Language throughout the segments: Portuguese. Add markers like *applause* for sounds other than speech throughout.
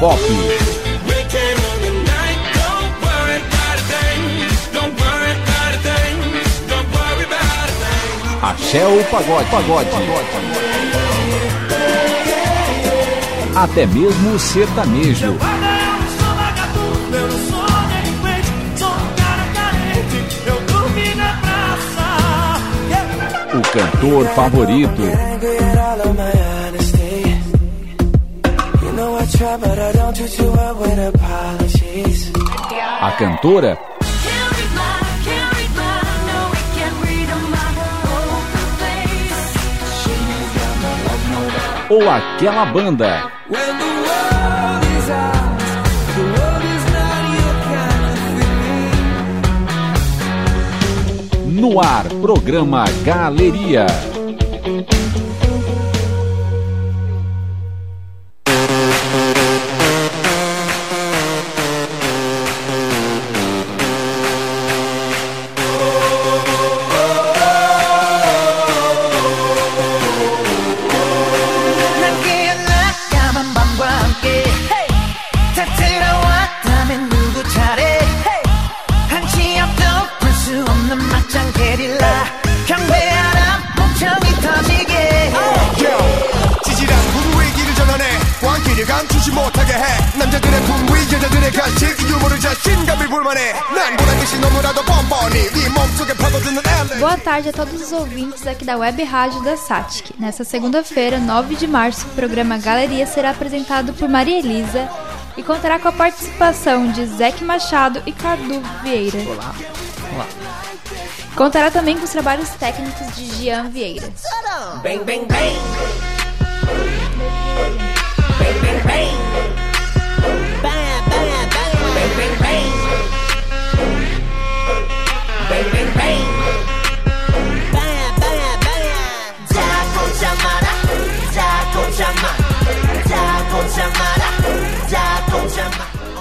pop. Axé ou pagode. pagode. Até mesmo o sertanejo. O cantor favorito. A cantora ou aquela banda. No ar, programa Galeria. todos os ouvintes aqui da Web Rádio da SATIC. Nessa segunda-feira, 9 de março, o programa Galeria será apresentado por Maria Elisa e contará com a participação de Zeque Machado e Cadu Vieira. Olá. Olá. Contará também com os trabalhos técnicos de Gian Vieira. Bem, bem, bem. Bem, bem, bem. Bam, bam, bam. Bem, bem, bem.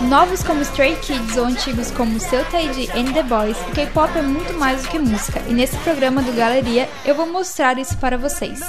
Novos como Stray Kids ou antigos como Seu Taiji and The Boys, o K-pop é muito mais do que música, e nesse programa do Galeria eu vou mostrar isso para vocês.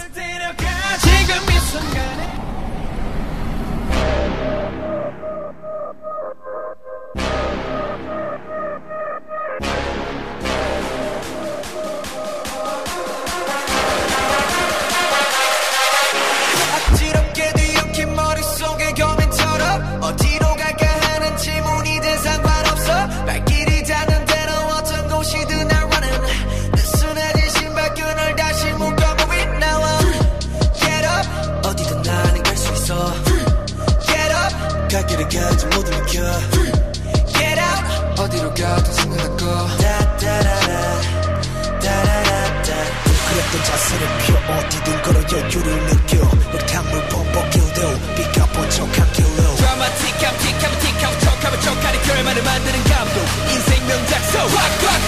뒤둥거려 여유를 느껴 역탕물 퍽퍽 길도 비가 번쩍한 길로 드라마틱함 틱함 틱함 척하면 척하니 결말을 만드는 감독 인생 명작 so rock rock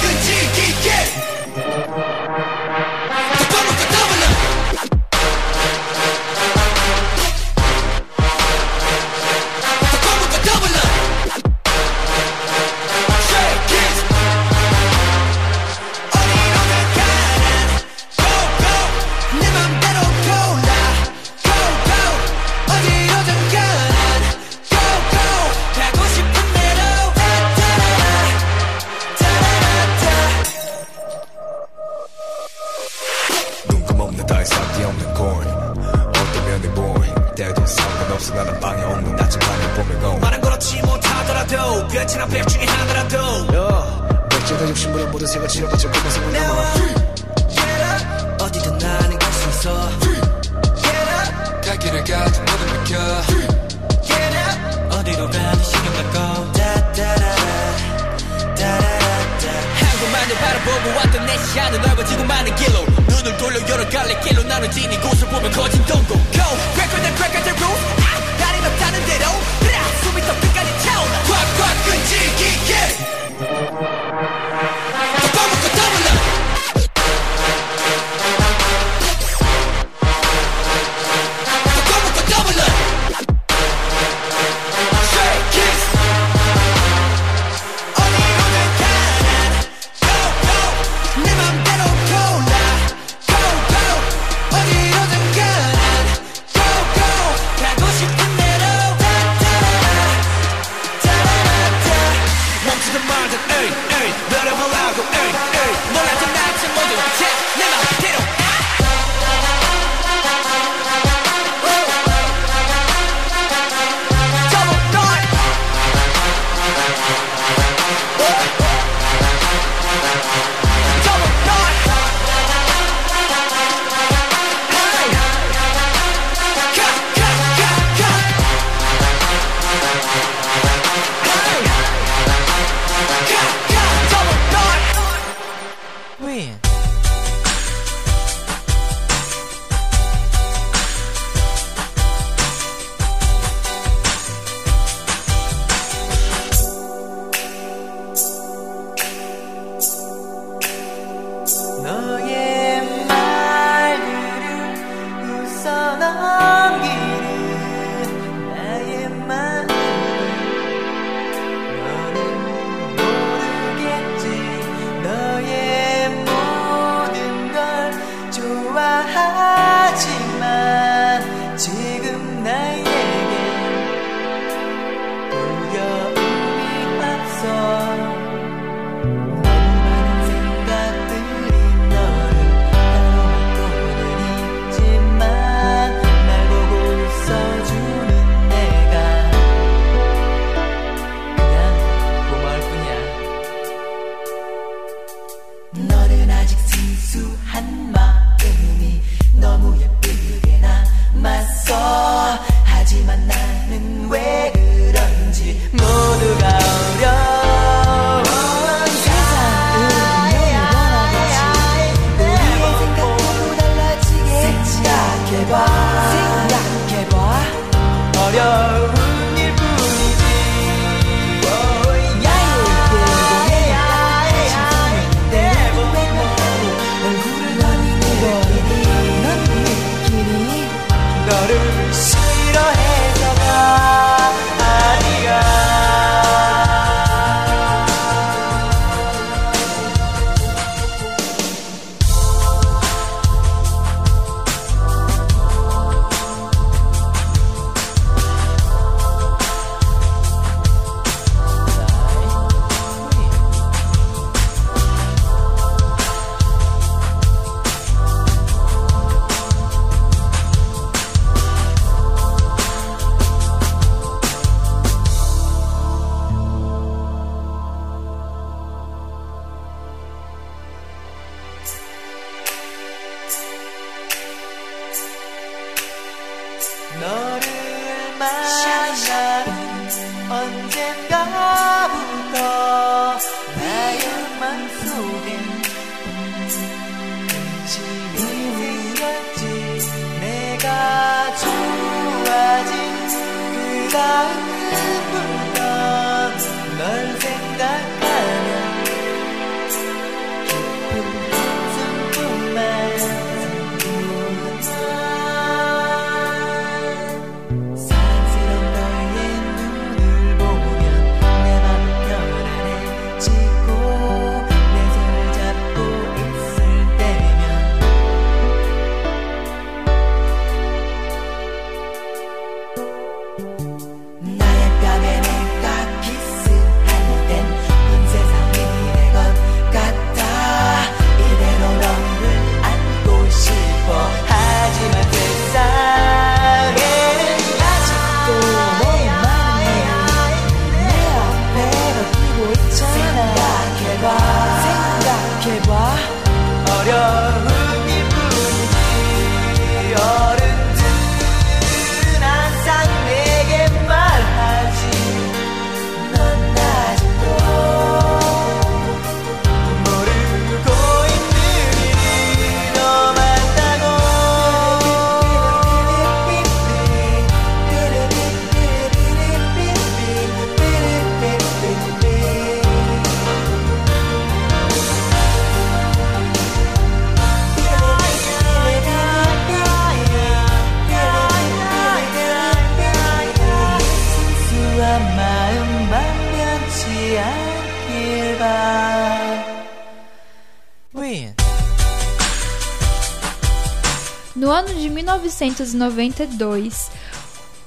1992,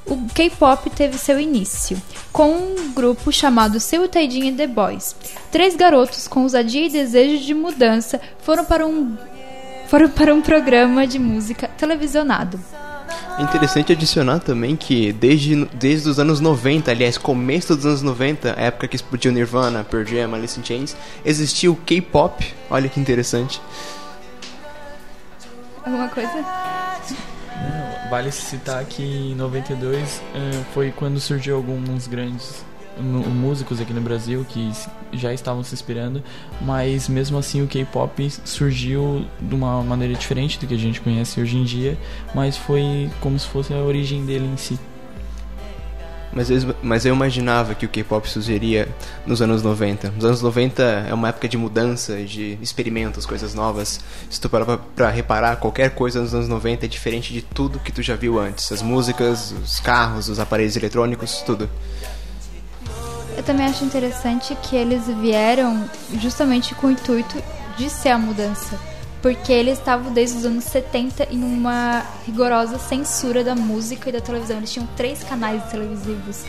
o K-pop teve seu início, com um grupo chamado Seu Taidin e The Boys. Três garotos com ousadia e desejo de mudança foram para um, foram para um programa de música televisionado. É interessante adicionar também que desde, desde os anos 90, aliás, começo dos anos 90, a época que explodiu Nirvana, Pearl Jam, Alice in Chains, existia o K-pop. Olha que interessante. Alguma coisa? Vale citar que em 92 eh, foi quando surgiu alguns grandes músicos aqui no Brasil que já estavam se inspirando, mas mesmo assim o K-pop surgiu de uma maneira diferente do que a gente conhece hoje em dia, mas foi como se fosse a origem dele em si. Mas eu, mas eu imaginava que o K-pop surgiria nos anos 90. Nos anos 90 é uma época de mudança, de experimentos, coisas novas. Se tu parar pra, reparar, qualquer coisa nos anos 90 é diferente de tudo que tu já viu antes. As músicas, os carros, os aparelhos eletrônicos, tudo. Eu também acho interessante que eles vieram justamente com o intuito de ser a mudança. Porque eles estavam desde os anos 70 em uma rigorosa censura da música e da televisão. Eles tinham três canais televisivos.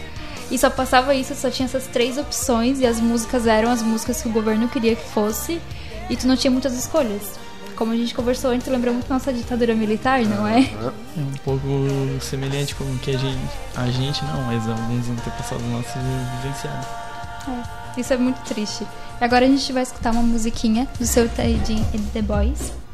E só passava isso, só tinha essas três opções. E as músicas eram as músicas que o governo queria que fosse. E tu não tinha muitas escolhas. Como a gente conversou antes, lembra muito nossa ditadura militar, não é? É um pouco semelhante com o que a gente, a gente não, mas alguns antepassados nossos vivenciaram. Isso é muito triste. Agora a gente vai escutar uma musiquinha do seu Taidin e The Boys.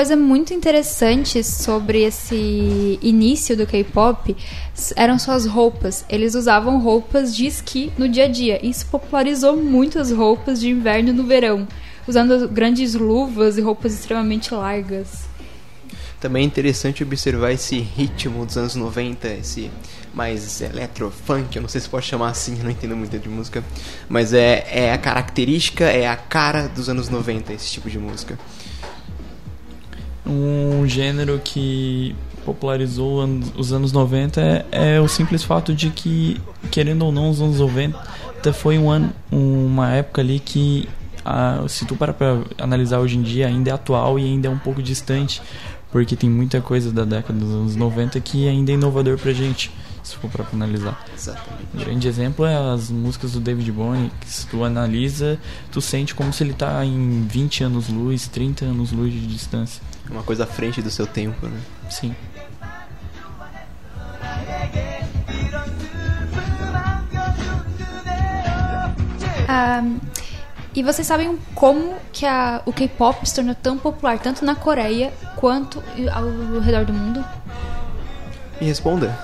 Coisa muito interessante sobre esse início do K-pop eram suas roupas. Eles usavam roupas de esqui no dia a dia. Isso popularizou muito as roupas de inverno no verão, usando grandes luvas e roupas extremamente largas. Também é interessante observar esse ritmo dos anos 90, esse mais electro-funk, eu não sei se pode chamar assim, eu não entendo muito de música, mas é, é a característica, é a cara dos anos 90, esse tipo de música. Um gênero que popularizou os anos 90 é, é o simples fato de que, querendo ou não, os anos 90 foi um ano, uma época ali que, ah, se tu parar pra analisar hoje em dia, ainda é atual e ainda é um pouco distante, porque tem muita coisa da década dos anos 90 que ainda é inovador pra gente, se for pra analisar. Exatamente. Um grande exemplo é as músicas do David Bowie, que se tu analisa, tu sente como se ele tá em 20 anos luz, 30 anos luz de distância. É uma coisa à frente do seu tempo, né? Sim. Ah, e vocês sabem como que a- o K-pop se tornou tão popular tanto na Coreia quanto ao, ao redor do mundo? Me responda.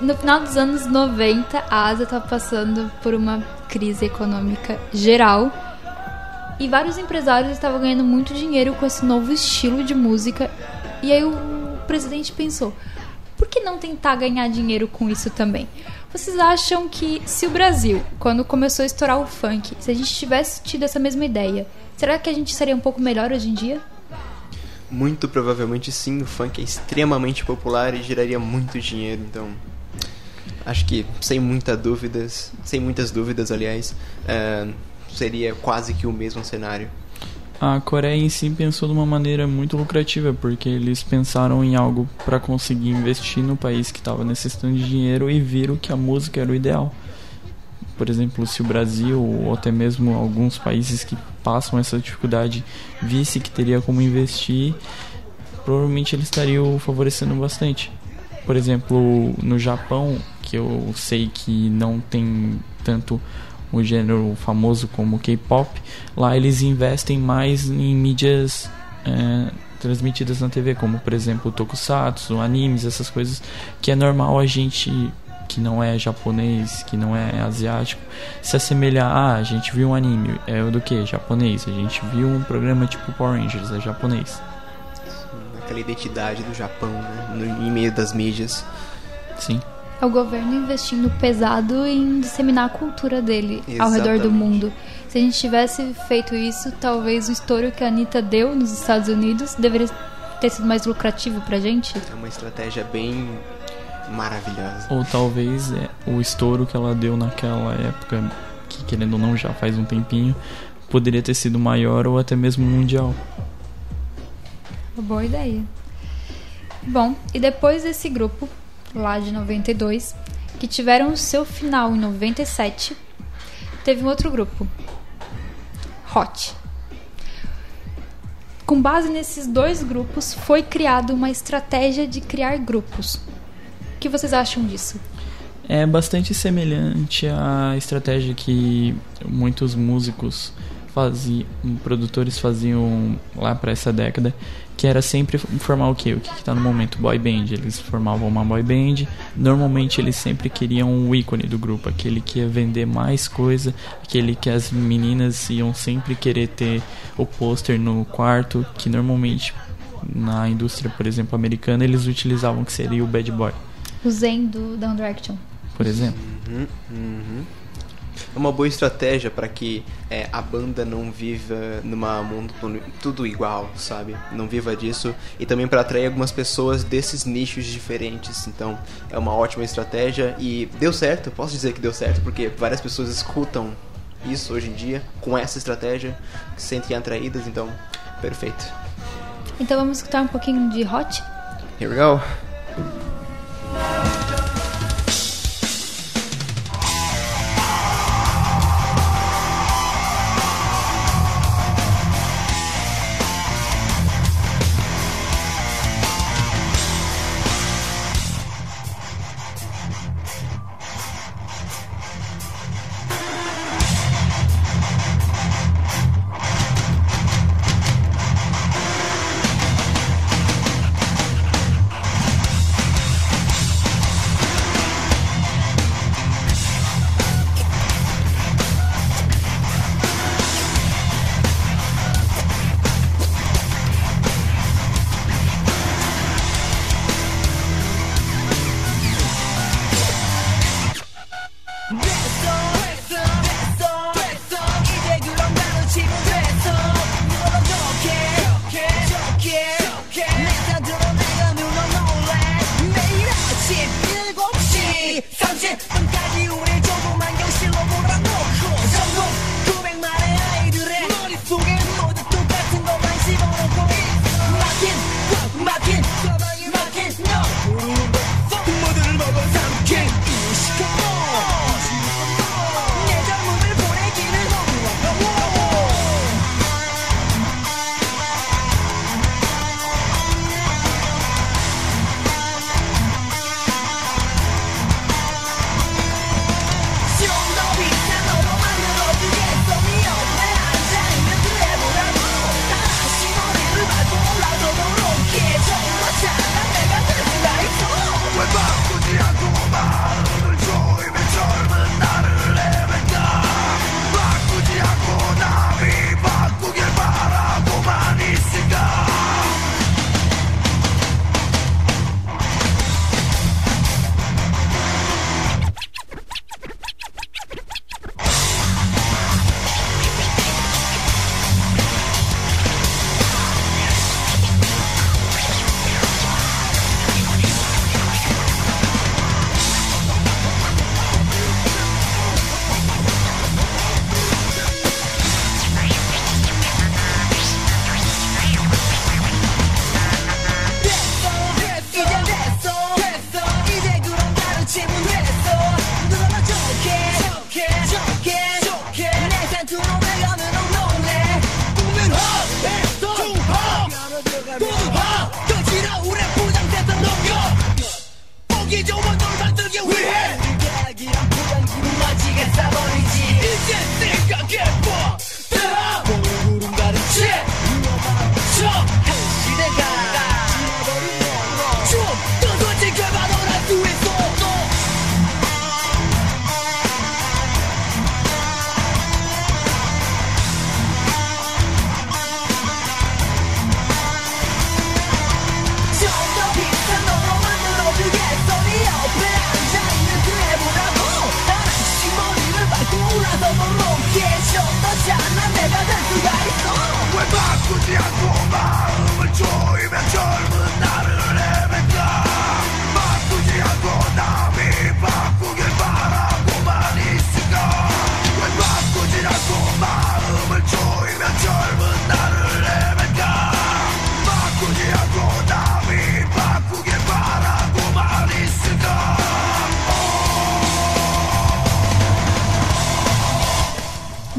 No final dos anos 90, a Ásia estava passando por uma crise econômica geral e vários empresários estavam ganhando muito dinheiro com esse novo estilo de música. E aí o presidente pensou: por que não tentar ganhar dinheiro com isso também? Vocês acham que se o Brasil, quando começou a estourar o funk, se a gente tivesse tido essa mesma ideia, será que a gente seria um pouco melhor hoje em dia? Muito provavelmente sim, o funk é extremamente popular e geraria muito dinheiro, então acho que sem muita dúvidas, sem muitas dúvidas, aliás, é, seria quase que o mesmo cenário. A Coreia em si pensou de uma maneira muito lucrativa, porque eles pensaram em algo para conseguir investir no país que estava necessitando de dinheiro e viram que a música era o ideal. Por exemplo, se o Brasil ou até mesmo alguns países que passam essa dificuldade visse que teria como investir, provavelmente eles estariam favorecendo bastante. Por exemplo, no Japão, que eu sei que não tem tanto o gênero famoso como K-pop, lá eles investem mais em mídias é, transmitidas na TV, como por exemplo tokusatsu, animes, essas coisas que é normal a gente que não é japonês, que não é asiático, se assemelhar. Ah, a gente viu um anime, é do que? Japonês. A gente viu um programa tipo Power Rangers, é japonês. Aquela identidade do Japão, né? No, em meio das mídias. Sim. É o governo investindo pesado em disseminar a cultura dele ao redor do Exatamente. mundo. Se a gente tivesse feito isso, talvez o estouro que a Anitta deu nos Estados Unidos deveria ter sido mais lucrativo pra gente. É uma estratégia bem maravilhosa. Ou talvez é, o estouro que ela deu naquela época, que querendo ou não já faz um tempinho, poderia ter sido maior ou até mesmo mundial. Uma boa ideia. Bom, e depois desse grupo, lá de 92, que tiveram seu final em 97, teve um outro grupo, Hot. Com base nesses dois grupos, foi criada uma estratégia de criar grupos. O que vocês acham disso? É bastante semelhante à estratégia que muitos músicos faziam, produtores faziam lá para essa década, que era sempre formar o quê? O que está no momento? Boy band. Eles formavam uma boy band. Normalmente eles sempre queriam o ícone do grupo, aquele que ia vender mais coisa, aquele que as meninas iam sempre querer ter o pôster no quarto, que normalmente na indústria, por exemplo, americana, eles utilizavam que seria o bad boy, O Zen do Down Direction. por exemplo. Uhum, uhum. É uma boa estratégia para que é, a banda não viva numa mundo tudo- tudo igual, sabe? Não viva disso e também para atrair algumas pessoas desses nichos diferentes. Então, é uma ótima estratégia e deu certo. Posso dizer que deu certo porque várias pessoas escutam isso hoje em dia com essa estratégia, se sentem atraídas. Então, perfeito. Então vamos escutar um pouquinho de Hot? Here we go.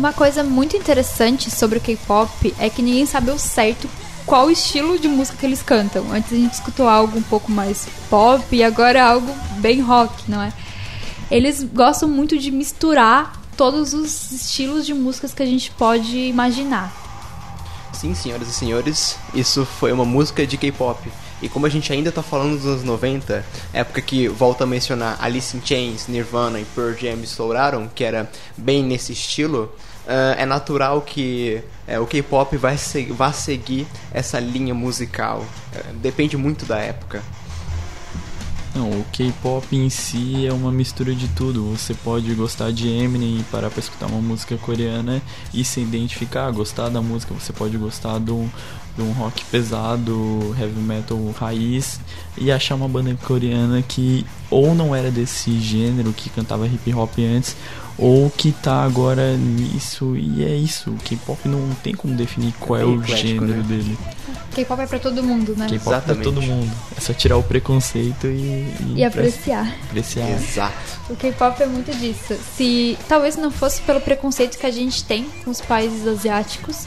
Uma coisa muito interessante sobre o K-pop é que ninguém sabe ao certo qual estilo de música que eles cantam. Antes a gente escutou algo um pouco mais pop e agora é algo bem rock, não é? Eles gostam muito de misturar todos os estilos de músicas que a gente pode imaginar. Sim, senhoras e senhores, isso foi uma música de K-pop. E como a gente ainda tá falando dos anos 90, época que volta a mencionar Alice in Chains, Nirvana e Pearl Jam estouraram, que era bem nesse estilo, uh, é natural que uh, o K-pop vai se vá seguir essa linha musical. Uh, depende muito da época. Não, o K-pop em si é uma mistura de tudo. Você pode gostar de Eminem e parar pra escutar uma música coreana e se identificar, gostar da música. Você pode gostar do, de um rock pesado, heavy metal raiz, e achar uma banda coreana que ou não era desse gênero, que cantava hip hop antes, ou que tá agora nisso, e é isso. O K-pop não tem como definir qual é, bem o eclético, gênero né? dele. K-pop é pra todo mundo, né? K-pop é pra todo mundo. É só tirar o preconceito e, E apreciar. apreciar. Exato. O K-pop é muito disso. Se talvez não fosse pelo preconceito que a gente tem com os países asiáticos,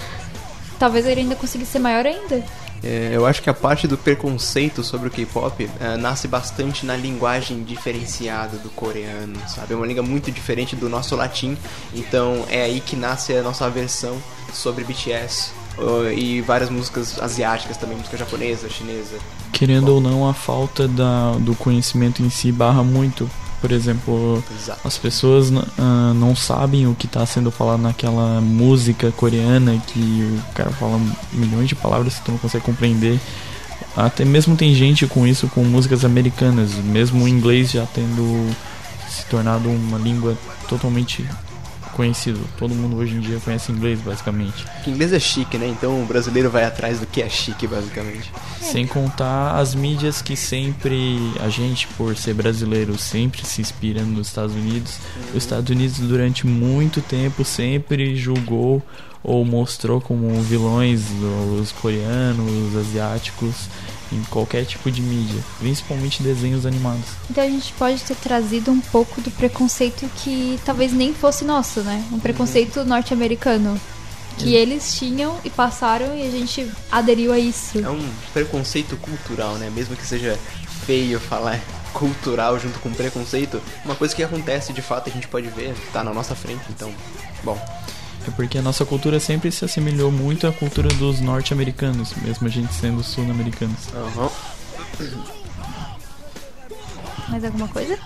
talvez ele ainda conseguisse ser maior ainda. É, eu acho que a parte do preconceito sobre o K-pop é, nasce bastante na linguagem diferenciada do coreano, sabe? É uma língua muito diferente do nosso latim, então é aí que nasce a nossa versão sobre BTS uh, e várias músicas asiáticas também, música japonesa, chinesa. Querendo ou não, a falta da, do conhecimento em si barra muito. Por exemplo, Exato. as pessoas ah, não sabem o que está sendo falado naquela música coreana que o cara fala milhões de palavras que tu não consegue compreender. Até mesmo tem gente com isso com músicas americanas, mesmo o inglês já tendo se tornado uma língua totalmente conhecido. Todo mundo hoje em dia conhece inglês, basicamente. Que inglês é chique, né? Então o brasileiro vai atrás do que é chique, basicamente. Sem contar as mídias que sempre a gente, por ser brasileiro, sempre se inspira nos Estados Unidos. Os Estados Unidos durante muito tempo sempre julgou ou mostrou como vilões os coreanos, os asiáticos em qualquer tipo de mídia, principalmente desenhos animados. Então a gente pode ter trazido um pouco do preconceito que talvez nem fosse nosso, né? Um preconceito norte-americano. Que eles tinham e passaram e a gente aderiu a isso. É um preconceito cultural, né? Mesmo que seja feio falar *laughs* cultural junto com preconceito, uma coisa que acontece de fato a gente pode ver, tá na nossa frente, então, bom. É porque a nossa cultura sempre se assemelhou muito à cultura dos norte-americanos, mesmo a gente sendo sul-americanos. Aham. Mais alguma coisa?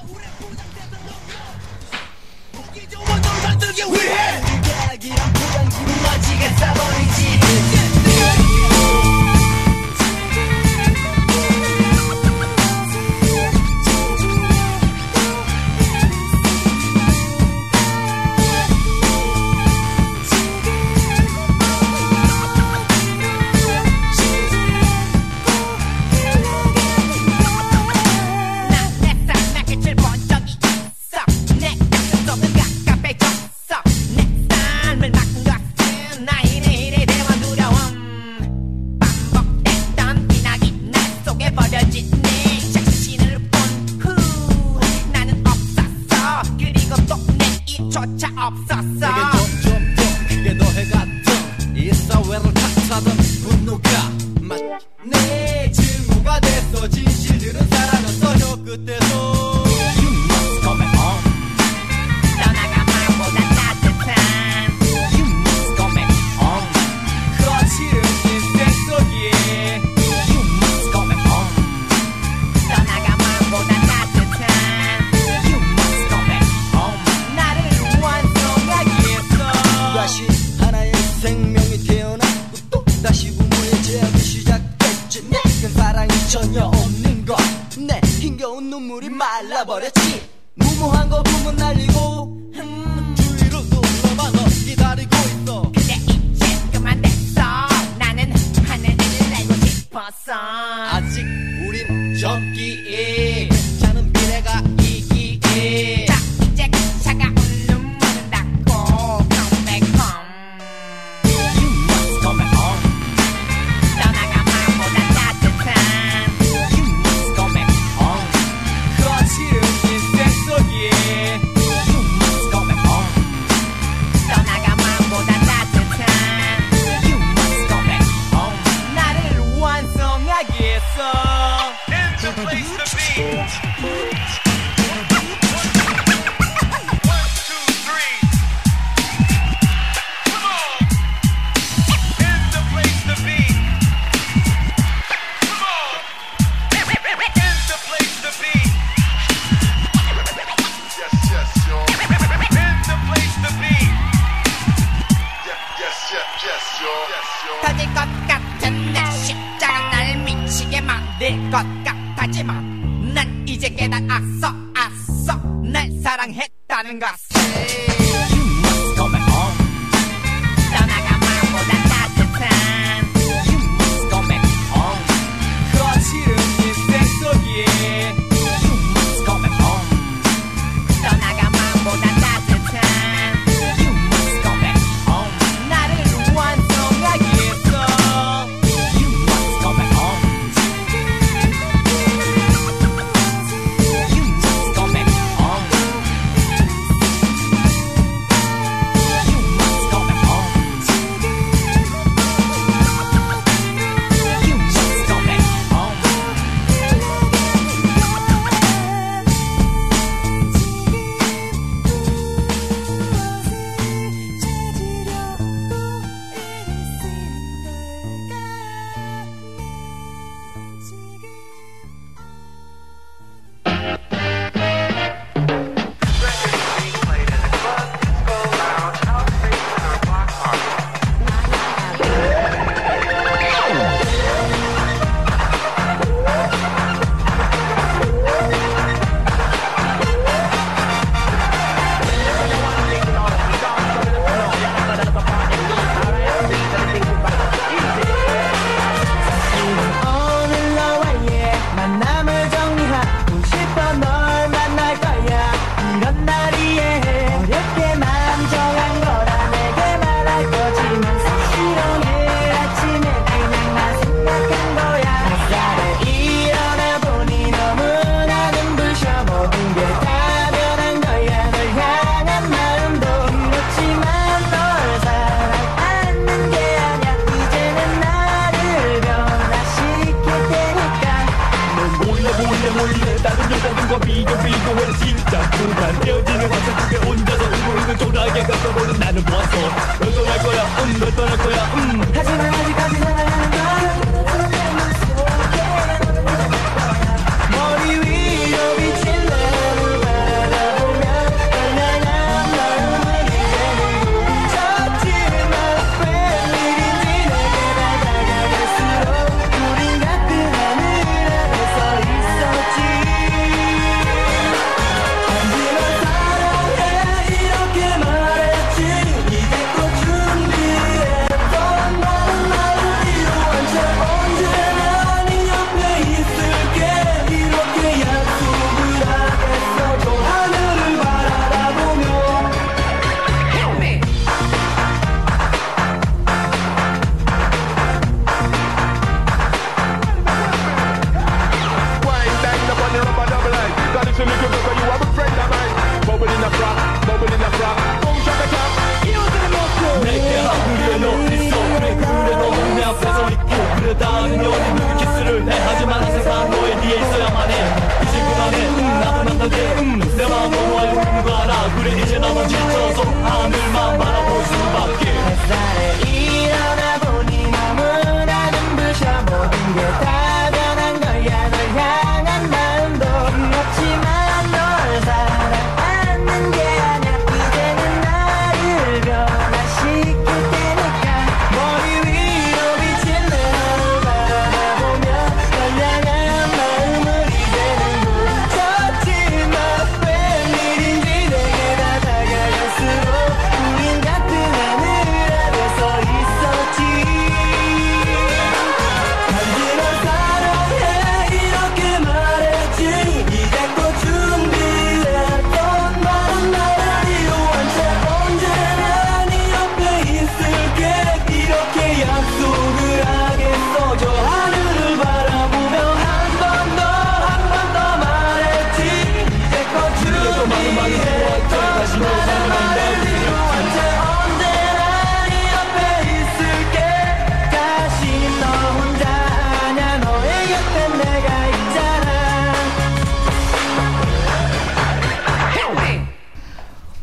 내겐 터질 것 같은 내 십자가 날 미치게 만들 것 같아지만 난 이제 깨달았어 아싸 날 사랑했다는 것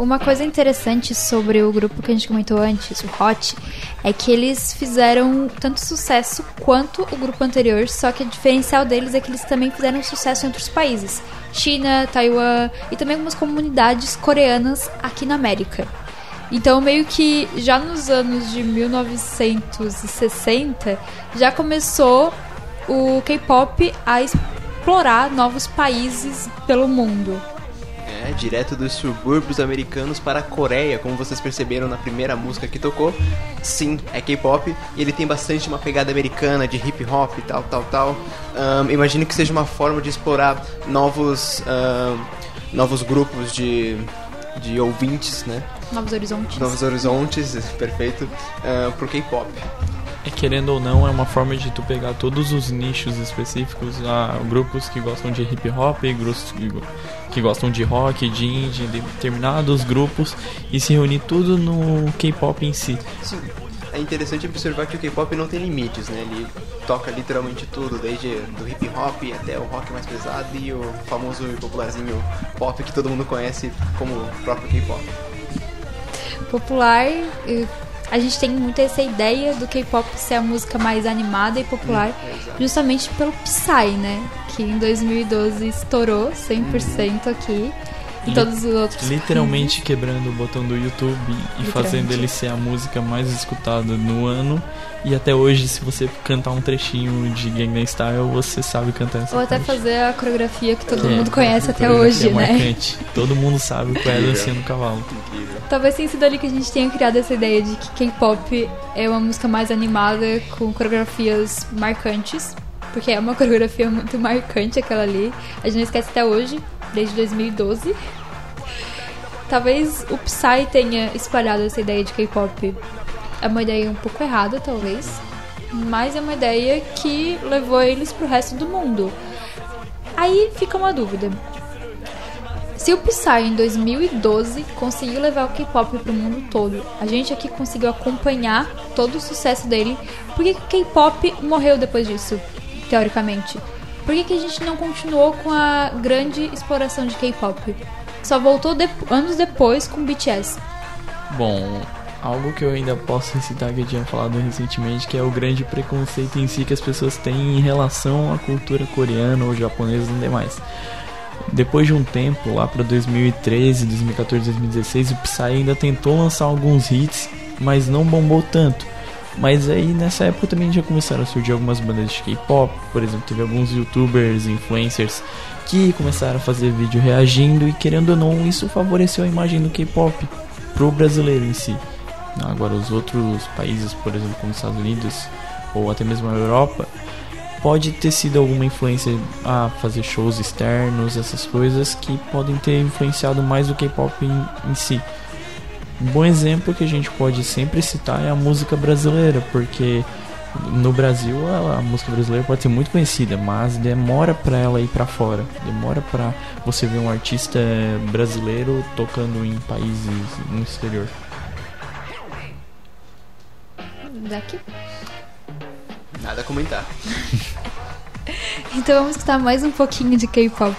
Uma coisa interessante sobre o grupo que a gente comentou antes, o Hot, é que eles fizeram tanto sucesso quanto o grupo anterior, só que o diferencial deles é que eles também fizeram sucesso em outros países. China, Taiwan e também algumas comunidades coreanas aqui na América. Então, meio que já nos anos de 1960 já começou o K-pop a explorar novos países pelo mundo. É, direto dos subúrbios americanos para a Coreia, como vocês perceberam na primeira música que tocou. Sim, é K-pop e ele tem bastante uma pegada americana de hip hop e tal, tal, tal. Ahn, imagino que seja uma forma de explorar novos, ahn, novos grupos de, de ouvintes, né? Novos horizontes. Novos horizontes, *laughs* perfeito, ahn, pro K-pop. É, querendo ou não, é uma forma de tu pegar todos os nichos específicos, ah, grupos que gostam de hip hop, grupos que, go- que gostam de rock, de indie, de determinados grupos e se reunir tudo no K-pop em si. Sim, é interessante observar que o K-pop não tem limites, né? Ele toca literalmente tudo, desde do hip hop até o rock mais pesado e o famoso e popularzinho pop que todo mundo conhece como o próprio K-pop. popular. eh, A gente tem muito essa ideia do K-pop ser a música mais animada e popular, justamente pelo Psy, né? Que em 2012 estourou 100% aqui. E todos os outros. Literalmente quebrando o botão do YouTube e fazendo ele ser a música mais escutada no ano. E até hoje, se você cantar um trechinho de Gangnam Style, você sabe cantar essa Ou até parte. fazer a coreografia que todo é- mundo conhece até coreografia hoje, né? marcante. Todo mundo sabe o que é a dancinha do cavalo. Talvez tenha sido ali que a gente tenha criado essa ideia de que K-pop é uma música mais animada, com coreografias marcantes. Porque é uma *laughs* coreografia muito marcante aquela ali. A gente não esquece até hoje, desde 2012. Talvez o Psy tenha espalhado essa ideia de K-pop. É uma ideia um pouco errada, talvez. Mas é uma ideia que levou eles pro resto do mundo. Aí fica uma dúvida. Se o Psy em 2012 conseguiu levar o K-pop pro mundo todo, a gente aqui conseguiu acompanhar todo o sucesso dele, por que o K-pop morreu depois disso, teoricamente? Por que, que a gente não continuou com a grande exploração de K-pop? Só voltou de- anos depois com BTS. Bom, algo que eu ainda posso citar que eu tinha falado recentemente, que é o grande preconceito em si que as pessoas têm em relação à cultura coreana ou japonesa e demais. Depois de um tempo, lá para 2013, 2014, 2016, o Psy ainda tentou lançar alguns hits, mas não bombou tanto. Mas aí nessa época também já começaram a surgir algumas bandas de K-pop, por exemplo, teve alguns youtubers, influencers que começaram a fazer vídeo reagindo e querendo ou não, isso favoreceu a imagem do K-pop pro brasileiro em si. Agora os outros países, por exemplo, como os Estados Unidos ou até mesmo a Europa, pode ter sido alguma influência a fazer shows externos, essas coisas que podem ter influenciado mais o K-pop em, em si. Um bom exemplo que a gente pode sempre citar é a música brasileira, porque no Brasil a, a música brasileira pode ser muito conhecida, mas demora pra ela ir pra fora, demora pra você ver um artista brasileiro tocando em países no exterior. Daqui. Nada a comentar. *laughs* Então vamos escutar mais um pouquinho de K-pop.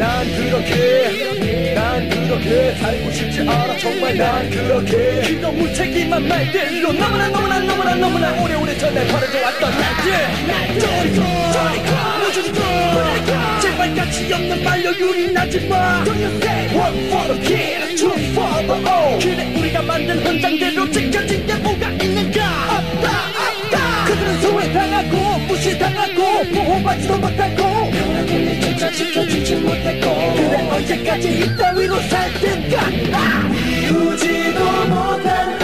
난 그렇게 난 그렇게 살고 싶지 않아. 정말 난 그렇게 그런 무책임한 말들로 너무나 너무나 너무나 너무나 오래오래 전에 버려져 왔던 날들. 저리 가 저리 가 무주리가? 제발 가치 없는 반려유리 나지마. One for the kid, two for the old. 그래 우리가 만든 흔장대로 지켜진 게 뭐가 있는가? 없다 없다. 그들은 소외당하고 무시당하고 보호받지도 못하고 조차 지켜주지 못했고 그래 언제까지 이따위로 살 텐가 아! 이루지도 못한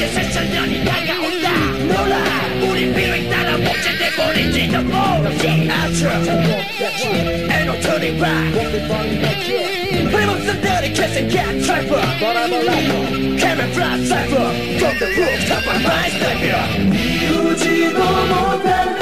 Battlefield 이제 세상년이 다가온다 놀라 우리 비행 따라 목재돼 버릴지도 모르지 Ain't no turning back 힘없음들이 캐생cat trapper But I'm a rapper Camouflage cipher From the rooftop I'm my sniper 이루지도 못한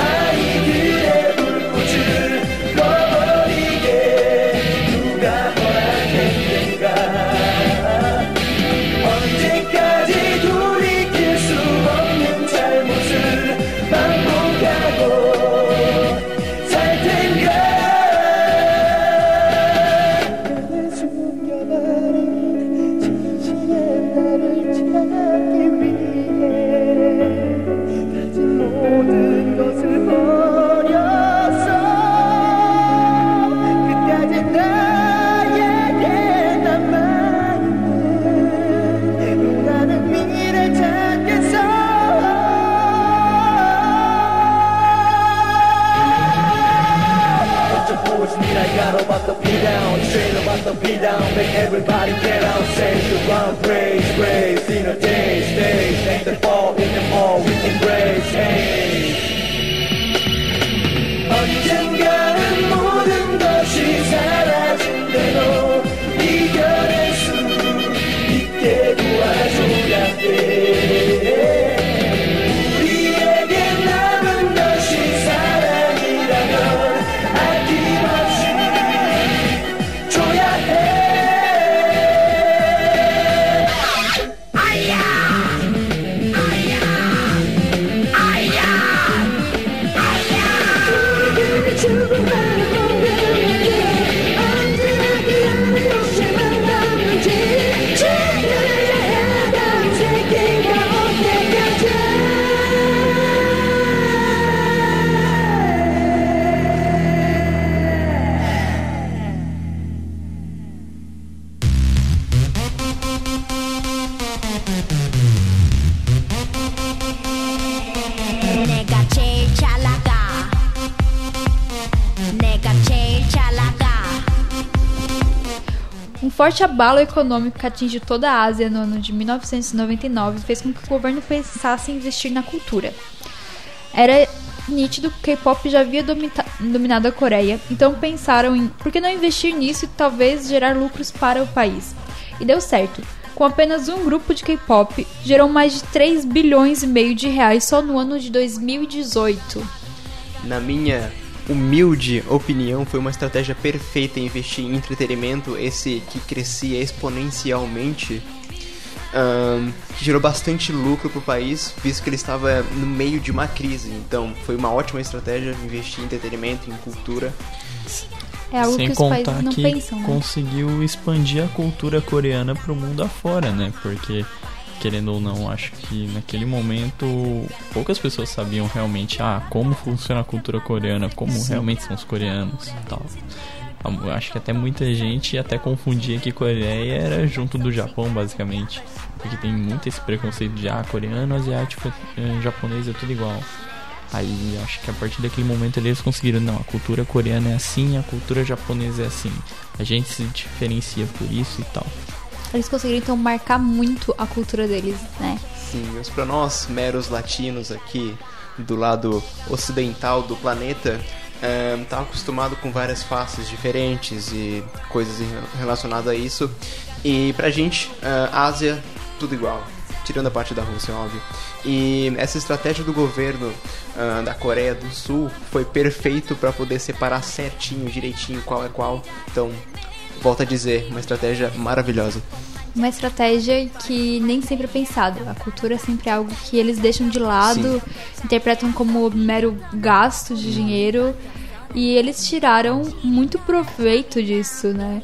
forte abalo econômico que atingiu toda a Ásia no ano de 1999 fez com que o governo pensasse em investir na cultura. Era nítido que o K-pop já havia dominado a Coreia, então pensaram em por que não investir nisso e talvez gerar lucros para o país. E deu certo. Com apenas um grupo de K-pop, gerou mais de 3 bilhões e meio de reais só no ano de 2018. Na minha humilde opinião, foi uma estratégia perfeita investir em entretenimento, esse que crescia exponencialmente, ahn, que gerou bastante lucro para o país, visto que ele estava no meio de uma crise. Então, foi uma ótima estratégia investir em entretenimento, em cultura. É algo Sem que os contar países não que pensam, né? conseguiu expandir a cultura coreana pro mundo afora, né? Porque, querendo ou não, acho que naquele momento poucas pessoas sabiam realmente ah, como funciona a cultura coreana, como Sim. realmente são os coreanos e tal. Eu Acho que até muita gente até confundia que Coreia era junto do Japão, basicamente. Porque tem muito esse preconceito de ah, coreano, asiático, eh, japonês é tudo igual. Aí acho que a partir daquele momento eles conseguiram, não, a cultura coreana é assim, a cultura japonesa é assim. A gente se diferencia por isso e tal. Eles conseguiram então marcar muito a cultura deles, né? Sim, mas para nós, meros latinos aqui do lado ocidental do planeta, ahn, tá acostumado com várias faces diferentes e coisas relacionadas a isso. E pra gente, ah, Ásia, tudo igual. Tirando a parte da Rússia, óbvio. E essa estratégia do governo ah, da Coreia do Sul foi perfeito para poder separar certinho, direitinho qual é qual. Então, volto a dizer, uma estratégia maravilhosa. Uma estratégia que nem sempre é pensada. A cultura é sempre algo que eles deixam de lado, interpretam como mero gasto de dinheiro. E eles tiraram muito proveito disso, né?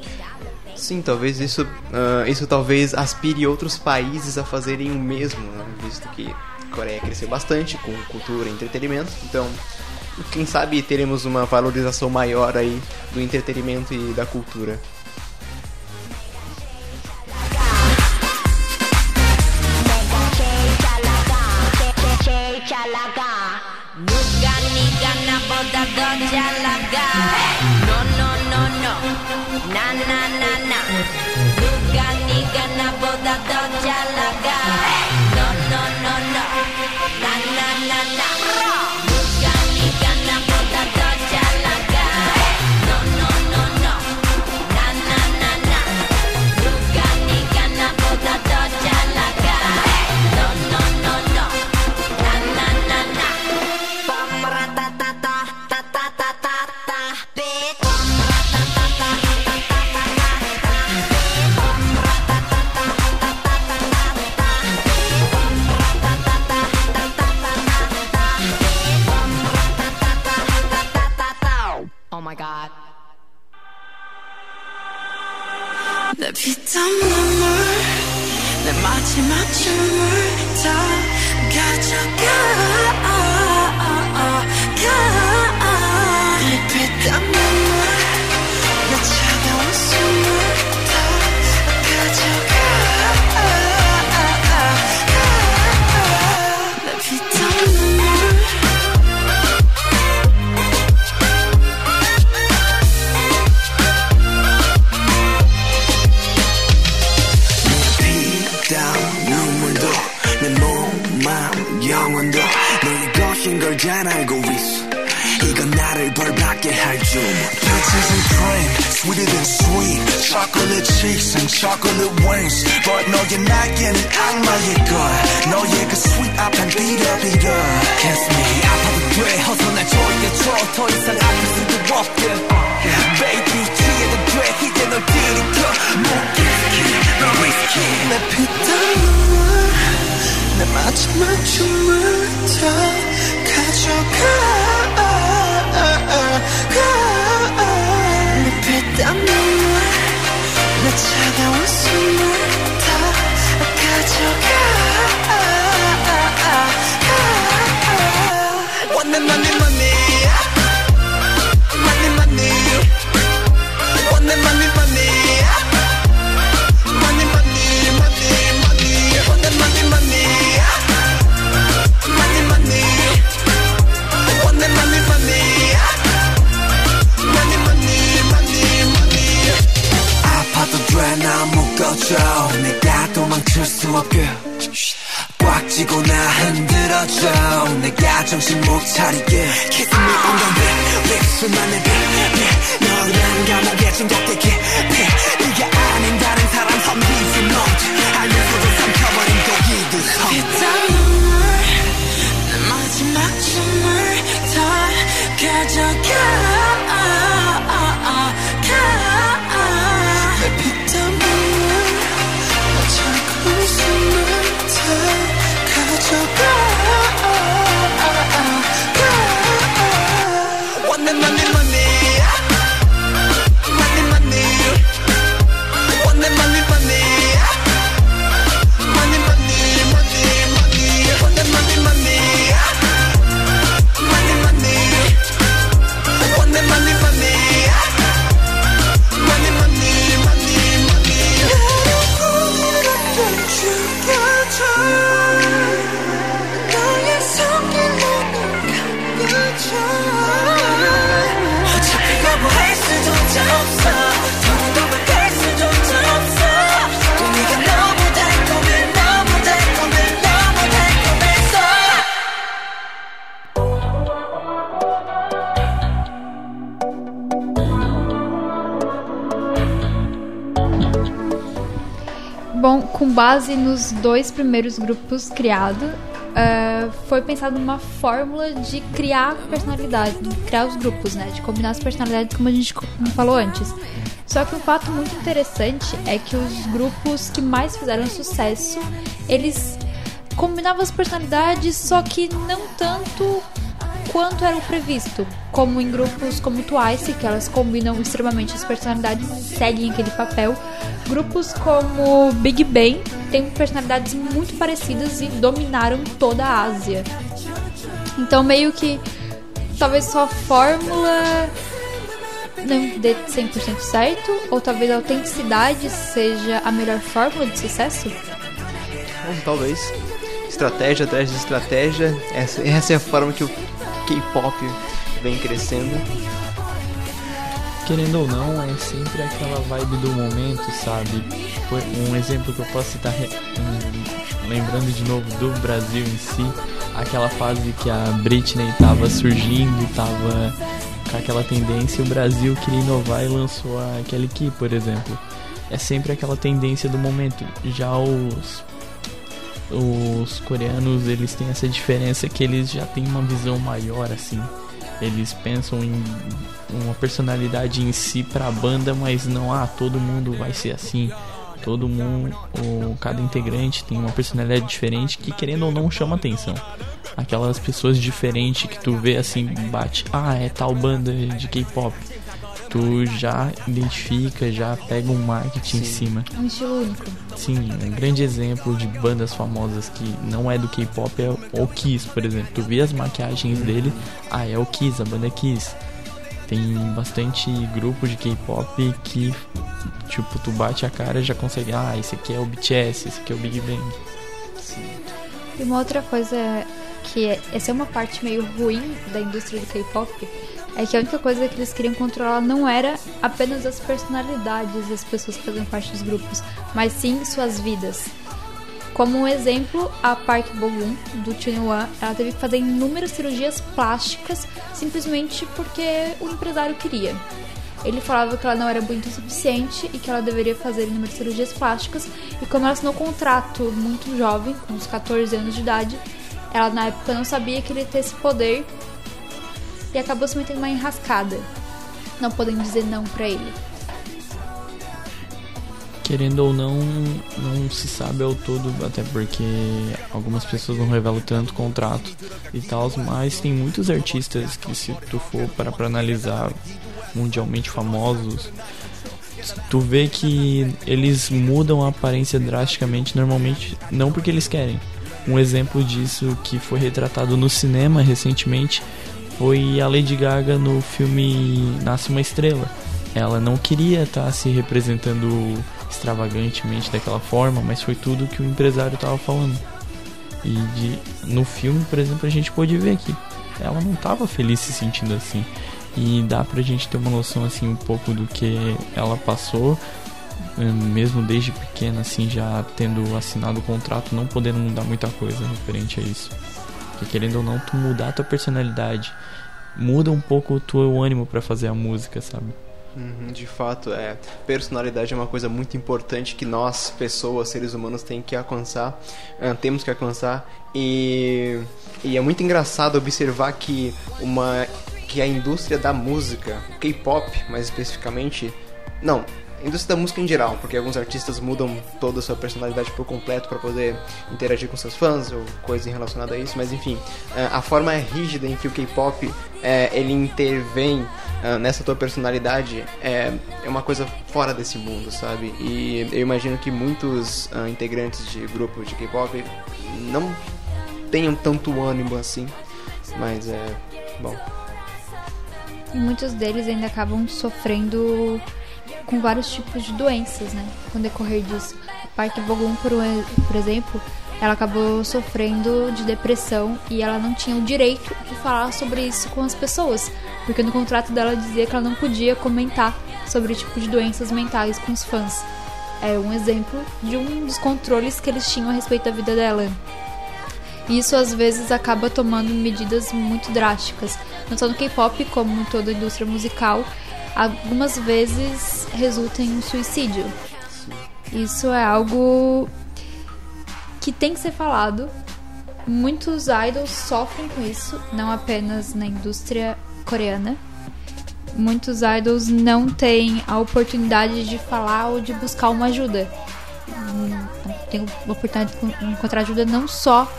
Sim, talvez isso, ah, isso talvez aspire outros países a fazerem o mesmo, né? visto que a Coreia cresceu bastante com cultura e entretenimento, então quem sabe teremos uma valorização maior aí do entretenimento e da cultura. 묶어줘 내가 도망칠 수 없게. 꽉 쥐고 나 흔들어줘. 내가 정신 못 차리게. Kiss me on the lip, lip 수만의 빛, 빛 너란 감옥에 중독되게. 빛 네가 아닌 다른 사람 선 Leave you note 알면서도 삼켜버린 독이들 선 피땀 눈물 내 마지막 춤을 다 가져가 com base nos dois primeiros grupos criados, eh, foi pensado numa fórmula de criar personalidade, de criar os grupos, né? De combinar as personalidades como a gente falou antes. Só que um fato muito interessante é que os grupos que mais fizeram sucesso, eles combinavam as personalidades, só que não tanto quanto era o previsto. Como em grupos como Twice, que elas combinam extremamente as personalidades seguem aquele papel. Grupos como Big Bang têm personalidades muito parecidas e dominaram toda a Ásia. Então, meio que talvez só a fórmula não dê 100% certo, ou talvez a autenticidade seja a melhor fórmula de sucesso? Talvez. Estratégia atrás de estratégia. Essa, essa é a forma que o K-pop vem crescendo. Querendo ou não, é sempre aquela vibe do momento, sabe? Foi um exemplo que eu posso citar, lembrando de novo do Brasil em si, aquela fase que a Britney tava surgindo, tava com aquela tendência, o Brasil queria inovar e lançou a Kelly Key, por exemplo. É sempre aquela tendência do momento. Já os os coreanos eles têm essa diferença que eles já têm uma visão maior assim. Eles pensam em uma personalidade em si pra banda mas não ah todo mundo vai ser assim. Todo mundo ou cada integrante tem uma personalidade diferente que querendo ou não chama atenção. Aquelas pessoas diferentes que tu vê assim bate ah é tal banda de K-pop tu já identifica já pega um marketing em cima Um estilo único. Sim, um grande exemplo de bandas famosas que não é do K-pop é o Kiss, por exemplo. Tu vê as maquiagens dele, ah, é o Kiss, a banda Kiss. Tem bastante grupo de K-pop que, tipo, tu bate a cara e já consegue, ah, esse aqui é o BTS, esse aqui é o Big Bang. E uma outra coisa que é, essa é uma parte meio ruim da indústria do K-pop é que a única coisa que eles queriam controlar não era apenas as personalidades das pessoas que fazem parte dos grupos, mas sim suas vidas. Como um exemplo, a Park Bo-gum, do One, ela teve que fazer inúmeras cirurgias plásticas simplesmente porque o empresário queria. Ele falava que ela não era bonita o suficiente e que ela deveria fazer inúmeras cirurgias plásticas. E como ela assinou um contrato muito jovem, com uns 14 anos de idade, ela na época não sabia que ele ia ter esse poder e acabou se metendo uma enrascada, não podendo dizer não pra ele. Querendo ou não, não se sabe ao todo, até porque algumas pessoas não revelam tanto contrato e tal, mas tem muitos artistas que se tu for para pra analisar mundialmente famosos, tu vê que eles mudam a aparência drasticamente, normalmente não porque eles querem. Um exemplo disso que foi retratado no cinema recentemente foi a Lady Gaga no filme Nasce uma Estrela. Ela não queria estar se representando extravagantemente daquela forma, mas foi tudo que o empresário estava falando. E de, no filme, por exemplo, a gente pôde ver que ela não estava feliz se sentindo assim. E dá pra gente ter uma noção assim um pouco do que ela passou, mesmo desde pequena assim já tendo assinado o contrato, não podendo mudar muita coisa referente a isso. Porque querendo ou não, tu mudar a tua personalidade, muda um pouco o teu ânimo para fazer a música, sabe? Uhum, de fato, é. Personalidade é uma coisa muito importante que nós, pessoas, seres humanos, tem que alcançar, ah, temos que alcançar. E, e é muito engraçado observar que uma que a indústria da música, o K-pop mais especificamente, não, indústria da música em geral, porque alguns artistas mudam toda a sua personalidade por completo para poder interagir com seus fãs ou coisa relacionada a isso, mas enfim, eh, a forma rígida em que o K-pop é, ele intervém uh, nessa tua personalidade é, é uma coisa fora desse mundo, sabe? E eu imagino que muitos integrantes de grupos de K-pop não tenham tanto ânimo assim, mas é bom. E muitos deles ainda acabam sofrendo com vários tipos de doenças, né? Com decorrer disso. A Park Bogum, por, por exemplo, ela acabou sofrendo de depressão e ela não tinha o direito de falar sobre isso com as pessoas, porque no contrato dela dizia que ela não podia comentar sobre o tipo de doenças mentais com os fãs. É um exemplo de um dos controles que eles tinham a respeito da vida dela. Isso às vezes acaba tomando medidas muito drásticas, não só no K-pop, como em toda a indústria musical, algumas vezes resulta em um suicídio. Isso é algo que tem que ser falado. Muitos idols sofrem com isso, não apenas na indústria coreana. Muitos idols não têm a oportunidade de falar ou de buscar uma ajuda. Tem a oportunidade de encontrar ajuda não só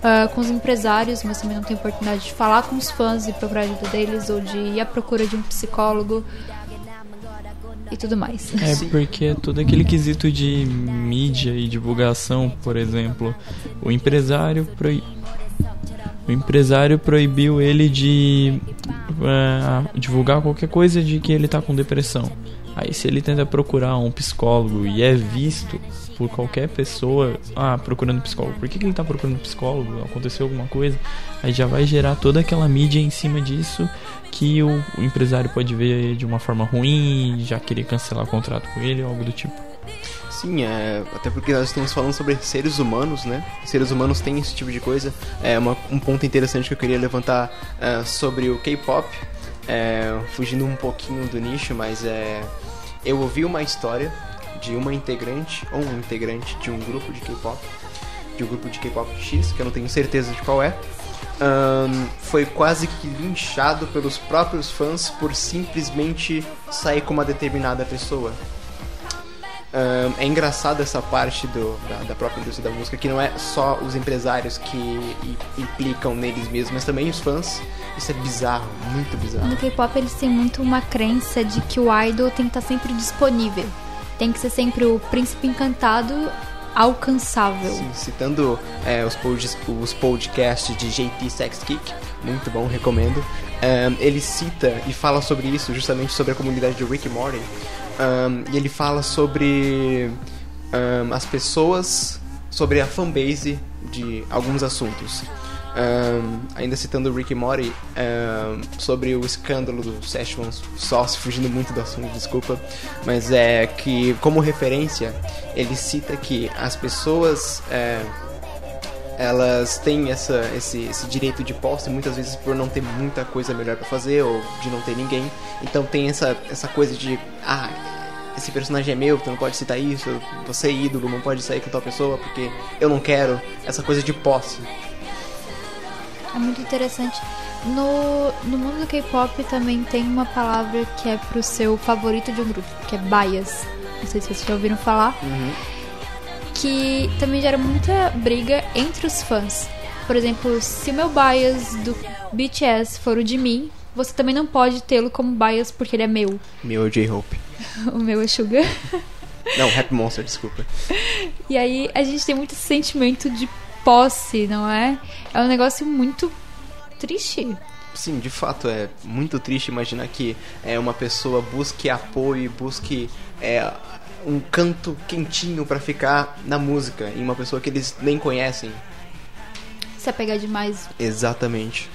uh, com os empresários, mas também não tem oportunidade de falar com os fãs e procurar ajuda deles ou de ir à procura de um psicólogo e tudo mais. É porque todo aquele quesito de mídia e divulgação, por exemplo, o empresário proí... o empresário proibiu ele de uh, divulgar qualquer coisa de que ele está com depressão. Aí se ele tenta procurar um psicólogo e é visto por qualquer pessoa, ah, procurando psicólogo, por que, que ele tá procurando psicólogo? Aconteceu alguma coisa? Aí já vai gerar toda aquela mídia em cima disso que o, o empresário pode ver de uma forma ruim, já querer cancelar o contrato com ele algo do tipo. Sim, é, até porque nós estamos falando sobre seres humanos, né? Seres humanos têm esse tipo de coisa. É uma, um ponto interessante que eu queria levantar é, sobre o K-pop, é, fugindo um pouquinho do nicho, mas é, eu ouvi uma história de uma integrante ou um integrante de um grupo de K-pop, de um grupo de K-pop X, que eu não tenho certeza de qual é, um, foi quase que linchado pelos próprios fãs por simplesmente sair com uma determinada pessoa. Um, é engraçado essa parte do, da, da, própria indústria da música, que não é só os empresários que implicam neles mesmos, mas também os fãs. Isso é bizarro, muito bizarro. No K-pop eles têm muito uma crença de que o idol tem que estar sempre disponível tem que ser sempre o príncipe encantado alcançável. Sim, citando é, os, pod os podcasts de JP Sex Kick, muito bom, recomendo. Um, ele cita e fala sobre isso, justamente sobre a comunidade de Rick Morty. Um, e ele fala sobre um, as pessoas, sobre a fanbase de alguns assuntos. Um, ainda citando o Rick Mori um, sobre o escândalo do Session Sauce, fugindo muito do assunto, desculpa, mas é que, como referência, ele cita que as pessoas é, elas têm essa, esse, esse direito de posse, muitas vezes por não ter muita coisa melhor pra fazer ou de não ter ninguém. Então tem essa, essa coisa de, ah, esse personagem é meu, tu não pode citar isso, você é ídolo, não pode sair com tal pessoa porque eu não quero. Essa coisa de posse. É muito interessante. No, no mundo do K-pop também tem uma palavra que é pro seu favorito de um grupo, que é bias. Não sei se vocês já ouviram falar. Que também gera muita briga entre os fãs. Por exemplo, se o meu bias do BTS for o de mim, você também não pode tê-lo como bias porque ele é meu. Meu é J-Hope. *laughs* o meu é Suga. Não, Rap Monster, desculpa. E aí a gente tem muito sentimento de posse, não é? É um negócio muito triste. Sim, de fato é muito triste imaginar que é, uma pessoa busque apoio, e busque é, um canto quentinho pra ficar na música em uma pessoa que eles nem conhecem. Se apegar demais. Exatamente.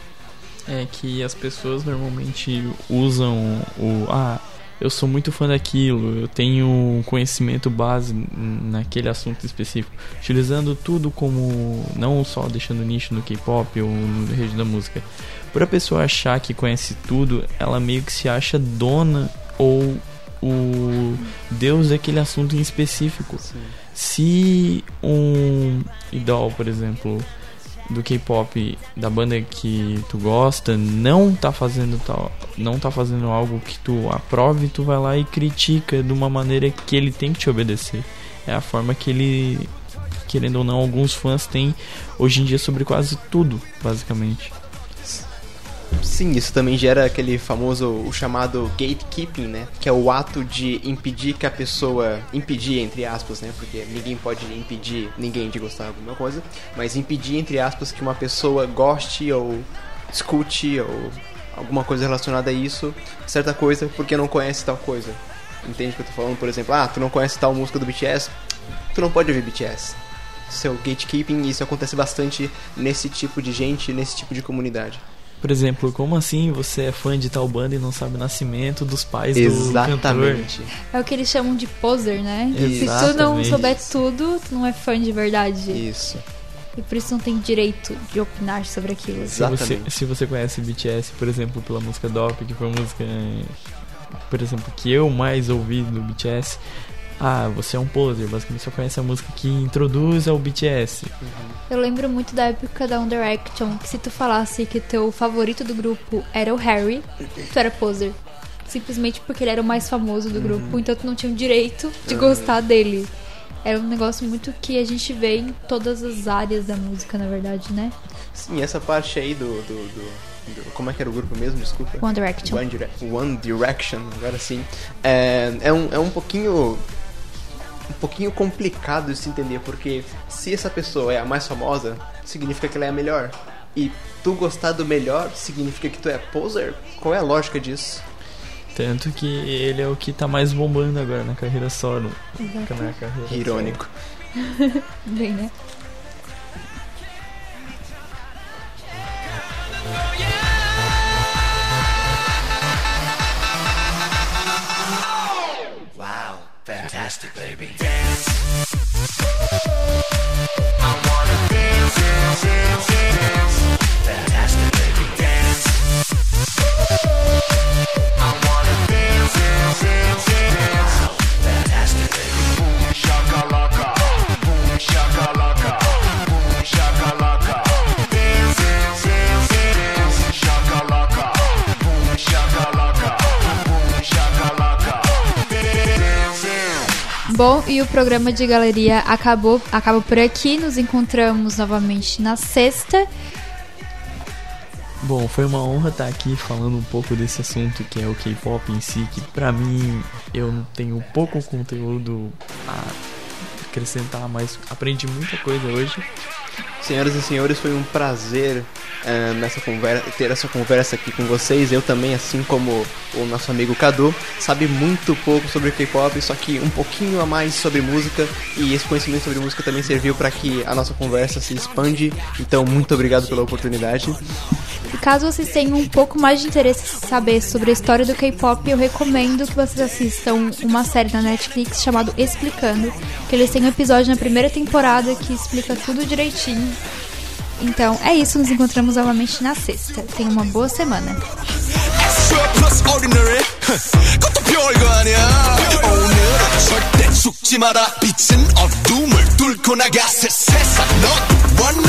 É que as pessoas normalmente usam o. Ah, eu sou muito fã daquilo, eu tenho um conhecimento base naquele assunto específico. Utilizando tudo como. Não só deixando nicho no K-pop ou no rede da música. Por a pessoa achar que conhece tudo, ela meio que se acha dona ou o deus daquele assunto em específico. Se um idol, por exemplo, do K-pop da banda que tu gosta não tá fazendo tal, não tá fazendo algo que tu aprove, tu vai lá e critica de uma maneira que ele tem que te obedecer. É a forma que ele querendo ou não alguns fãs têm hoje em dia sobre quase tudo, basicamente. Sim, isso também gera aquele famoso, o chamado gatekeeping, né? Que é o ato de impedir que a pessoa. Impedir, entre aspas, né? Porque ninguém pode impedir ninguém de gostar de alguma coisa. Mas impedir, entre aspas, que uma pessoa goste ou escute ou alguma coisa relacionada a isso, certa coisa, porque não conhece tal coisa. Entende o que eu tô falando? Por exemplo, ah, tu não conhece tal música do BTS, tu não pode ouvir BTS. Isso é gatekeeping isso acontece bastante nesse tipo de gente, nesse tipo de comunidade. Por exemplo, como assim você é fã de tal banda e não sabe o nascimento dos pais do Exatamente. cantor? É o que eles chamam de poser, né? Se tu não Exatamente. souber tudo, tu não é fã de verdade. Isso. E por isso não tem direito de opinar sobre aquilo. Se você, se você conhece BTS, por exemplo, pela música Dop, que foi a música, eh, por exemplo, que eu mais ouvi do BTS, ah, você é um poser, basicamente só conhece a música que introduz ao BTS. Eu lembro muito da época da One Direction, que se tu falasse que teu favorito do grupo era o Harry, tu era poser. Simplesmente porque ele era o mais famoso do grupo, então tu não tinha o direito de Uhum. gostar dele. Era um negócio muito que a gente vê em todas as áreas da música, na verdade, né? Sim, essa parte aí do. do, do- do- como é que era o grupo mesmo? Desculpa. One Direction. One, Dire- One Direction, agora sim. É, é, um, é um pouquinho. Um pouquinho complicado de se entender, porque se essa pessoa é a mais famosa, significa que ela é a melhor. E tu gostar do melhor significa que tu é poser? Qual é a lógica disso? Tanto que ele é o que tá mais bombando agora na carreira solo. Exato. Na carreira Irônico. *laughs* Bem, né? Fantastic, baby. Dance. I wanna dance, dance, dance, dance. Fantastic, baby. Dance. Bom, e o programa de galeria acabou, acaba por aqui. Nos encontramos novamente na sexta. Bom, foi uma honra estar aqui falando um pouco desse assunto que é o K-pop em si, que pra mim eu tenho pouco conteúdo a acrescentar, mas aprendi muita coisa hoje. Senhoras e senhores, foi um prazer eh, nessa conversa, ter essa conversa aqui com vocês. Eu também, assim como o nosso amigo Cadu, sabe muito pouco sobre K-pop, só que um pouquinho a mais sobre música. E esse conhecimento sobre música também serviu para que a nossa conversa se expande. Então, muito obrigado pela oportunidade. E caso vocês tenham um pouco mais de interesse em saber sobre a história do K-pop, eu recomendo que vocês assistam uma série na Netflix chamada Explicando, que eles têm um episódio na primeira temporada que explica tudo direitinho. Então é isso, nos encontramos novamente na sexta. Tenha uma boa semana. *laughs* surplus ordinary 그것도 별거 아니야 오늘은 절대 죽지 마라 빛은 어둠을 뚫고 나가 새 세상 넌 원해